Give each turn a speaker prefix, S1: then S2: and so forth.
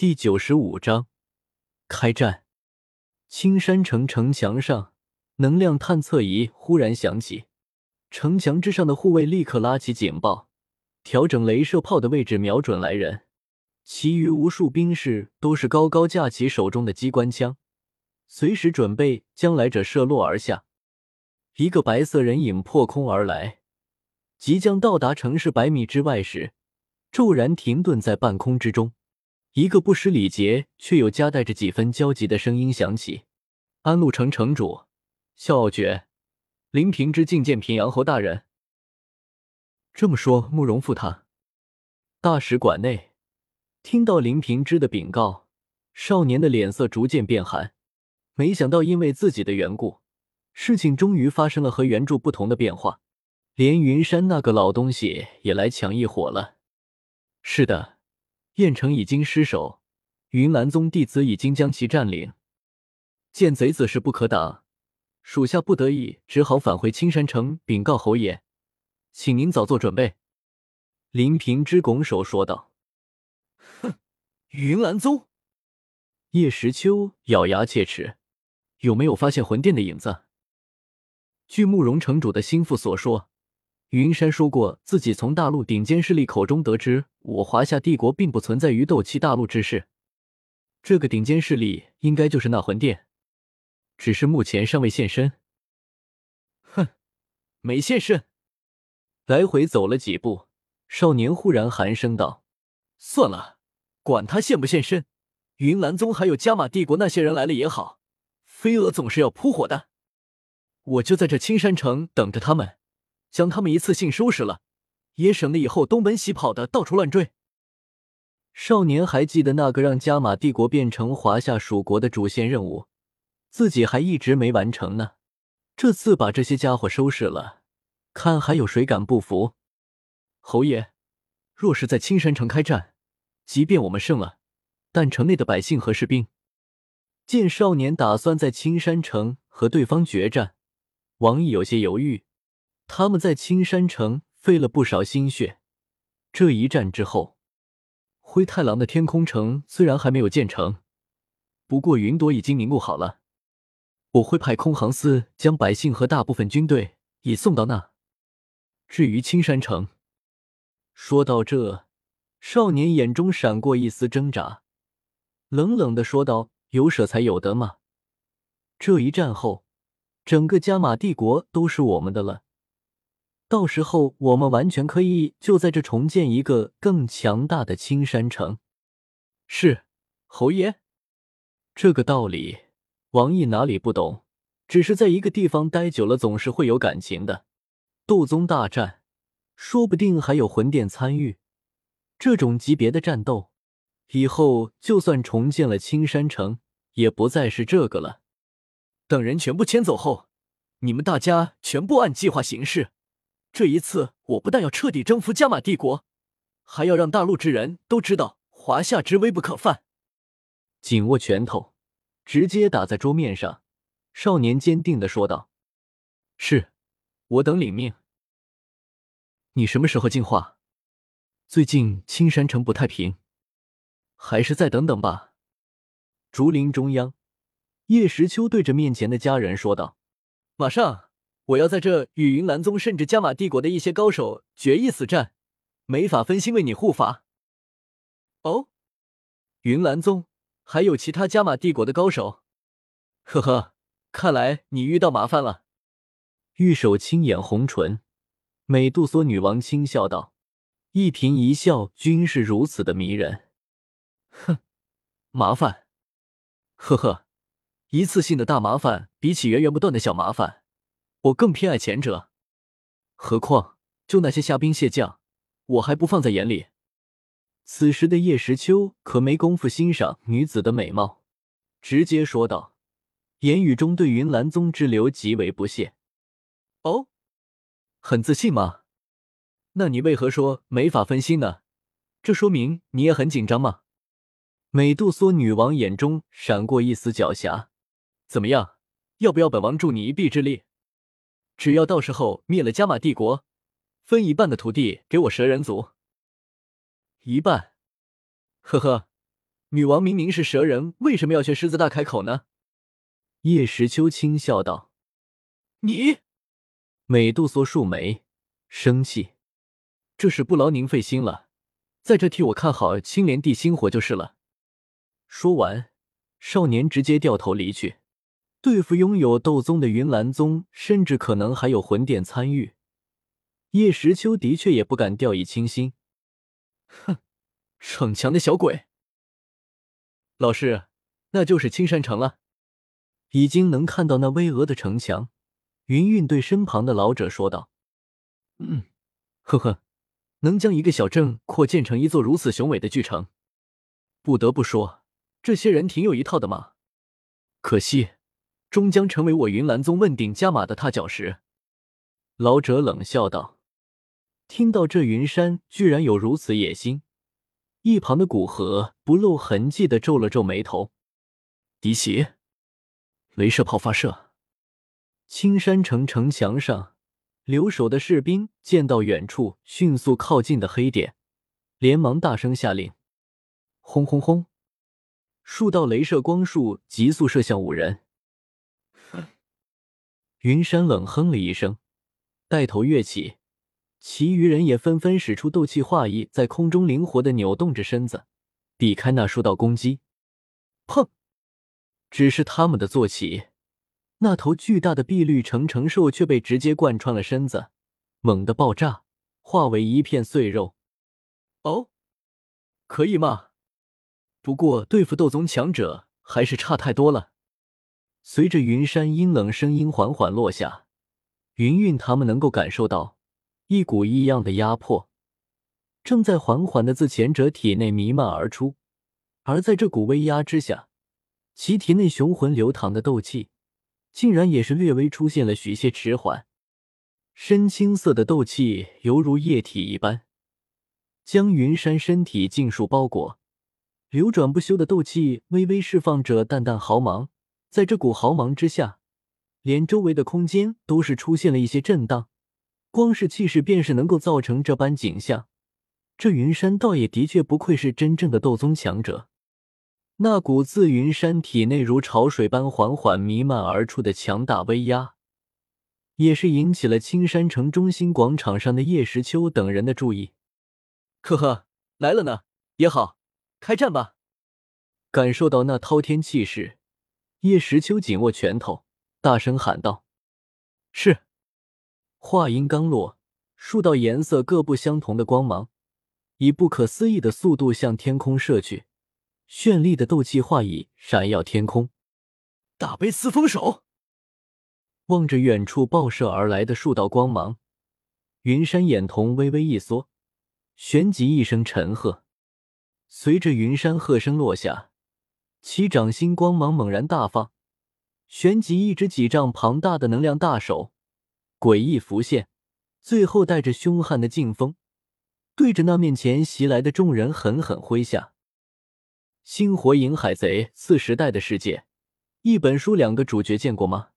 S1: 第九十五章开战。青山城城墙上，能量探测仪忽然响起，城墙之上的护卫立刻拉起警报，调整镭射炮的位置，瞄准来人。其余无数兵士都是高高架起手中的机关枪，随时准备将来者射落而下。一个白色人影破空而来，即将到达城市百米之外时，骤然停顿在半空之中。一个不失礼节却又夹带着几分焦急的声音响起：“安陆城城主萧傲绝，林平之觐见平阳侯大人。”这么说，慕容复他大使馆内听到林平之的禀告，少年的脸色逐渐变寒。没想到，因为自己的缘故，事情终于发生了和原著不同的变化。连云山那个老东西也来抢一伙了。是的。燕城已经失守，云岚宗弟子已经将其占领。见贼子势不可挡，属下不得已只好返回青山城禀告侯爷，请您早做准备。”林平之拱手说道。
S2: “哼，云岚宗。”
S1: 叶时秋咬牙切齿，“有没有发现魂殿的影子？”据慕容城主的心腹所说。云山说过，自己从大陆顶尖势力口中得知，我华夏帝国并不存在于斗气大陆之事。这个顶尖势力应该就是那魂殿，只是目前尚未现身。
S2: 哼，没现身。
S1: 来回走了几步，少年忽然寒声道：“
S2: 算了，管他现不现身，云岚宗还有加玛帝国那些人来了也好，飞蛾总是要扑火的。我就在这青山城等着他们。”将他们一次性收拾了，也省得以后东奔西跑的到处乱追。
S1: 少年还记得那个让加玛帝国变成华夏属国的主线任务，自己还一直没完成呢。这次把这些家伙收拾了，看还有谁敢不服？
S2: 侯爷，若是在青山城开战，即便我们胜了，但城内的百姓和士兵……
S1: 见少年打算在青山城和对方决战，王毅有些犹豫。他们在青山城费了不少心血，这一战之后，灰太狼的天空城虽然还没有建成，不过云朵已经凝固好了。我会派空航司将百姓和大部分军队已送到那。至于青山城，说到这，少年眼中闪过一丝挣扎，冷冷的说道：“有舍才有得嘛。这一战后，整个加玛帝国都是我们的了。”到时候我们完全可以就在这重建一个更强大的青山城。
S2: 是，侯爷，
S1: 这个道理王毅哪里不懂？只是在一个地方待久了，总是会有感情的。斗宗大战，说不定还有魂殿参与，这种级别的战斗，以后就算重建了青山城，也不再是这个了。
S2: 等人全部迁走后，你们大家全部按计划行事。这一次，我不但要彻底征服加玛帝国，还要让大陆之人都知道华夏之威不可犯。
S1: 紧握拳头，直接打在桌面上，少年坚定的说道：“是，我等领命。你什么时候进化？最近青山城不太平，还是再等等吧。”竹林中央，叶时秋对着面前的家人说道：“
S2: 马上。”我要在这与云岚宗甚至加玛帝国的一些高手决一死战，没法分心为你护法。哦，云岚宗还有其他加玛帝国的高手？呵呵，看来你遇到麻烦了。
S1: 玉手轻掩红唇，美杜莎女王轻笑道：“一颦一笑均是如此的迷人。”
S2: 哼，麻烦？呵呵，一次性的大麻烦比起源源不断的小麻烦。我更偏爱前者，何况就那些虾兵蟹将，我还不放在眼里。
S1: 此时的叶时秋可没工夫欣赏女子的美貌，直接说道，言语中对云岚宗之流极为不屑。
S2: 哦，很自信吗？那你为何说没法分心呢？这说明你也很紧张吗？
S1: 美杜莎女王眼中闪过一丝狡黠。
S2: 怎么样，要不要本王助你一臂之力？只要到时候灭了加玛帝国，分一半的土地给我蛇人族。一半，呵呵，女王明明是蛇人，为什么要学狮子大开口呢？
S1: 叶时秋轻笑道：“
S2: 你。”
S1: 美杜莎竖眉，生气：“
S2: 这是不劳您费心了，在这替我看好青莲地心火就是了。”
S1: 说完，少年直接掉头离去。对付拥有斗宗的云岚宗，甚至可能还有魂殿参与，叶时秋的确也不敢掉以轻心。
S2: 哼，逞强的小鬼！老师，那就是青山城了。
S1: 已经能看到那巍峨的城墙，云韵对身旁的老者说道：“
S2: 嗯，呵呵，能将一个小镇扩建成一座如此雄伟的巨城，不得不说，这些人挺有一套的嘛。可惜。”终将成为我云岚宗问鼎加马的踏脚石。”
S1: 老者冷笑道。听到这云山居然有如此野心，一旁的古河不露痕迹的皱了皱眉头。
S2: 敌袭！镭射炮发射！
S1: 青山城城墙上，留守的士兵见到远处迅速靠近的黑点，连忙大声下令：“轰轰轰！”数道镭射光束急速射向五人。云山冷哼了一声，带头跃起，其余人也纷纷使出斗气化翼，在空中灵活的扭动着身子，避开那数道攻击。砰！只是他们的坐骑，那头巨大的碧绿成成兽却被直接贯穿了身子，猛地爆炸，化为一片碎肉。
S2: 哦，可以吗？不过对付斗宗强者还是差太多了。
S1: 随着云山阴冷声音缓缓落下，云韵他们能够感受到一股异样的压迫，正在缓缓的自前者体内弥漫而出。而在这股威压之下，其体内雄浑流淌的斗气，竟然也是略微出现了许些迟缓。深青色的斗气犹如液体一般，将云山身体尽数包裹。流转不休的斗气微微释放着淡淡毫芒。在这股豪芒之下，连周围的空间都是出现了一些震荡。光是气势便是能够造成这般景象。这云山倒也的确不愧是真正的斗宗强者。那股自云山体内如潮水般缓缓弥漫而出的强大威压，也是引起了青山城中心广场上的叶时秋等人的注意。
S2: 呵呵，来了呢，也好，开战吧！
S1: 感受到那滔天气势。叶时秋紧握拳头，大声喊道：“
S2: 是！”
S1: 话音刚落，数道颜色各不相同的光芒以不可思议的速度向天空射去，绚丽的斗气化翼闪耀天空。
S2: 大悲四风手
S1: 望着远处爆射而来的数道光芒，云山眼瞳微微一缩，旋即一声沉喝。随着云山喝声落下。其掌心光芒猛然大放，旋即一只几丈庞大的能量大手诡异浮现，最后带着凶悍的劲风，对着那面前袭来的众人狠狠挥下。星火影海贼四时代的世界，一本书两个主角见过吗？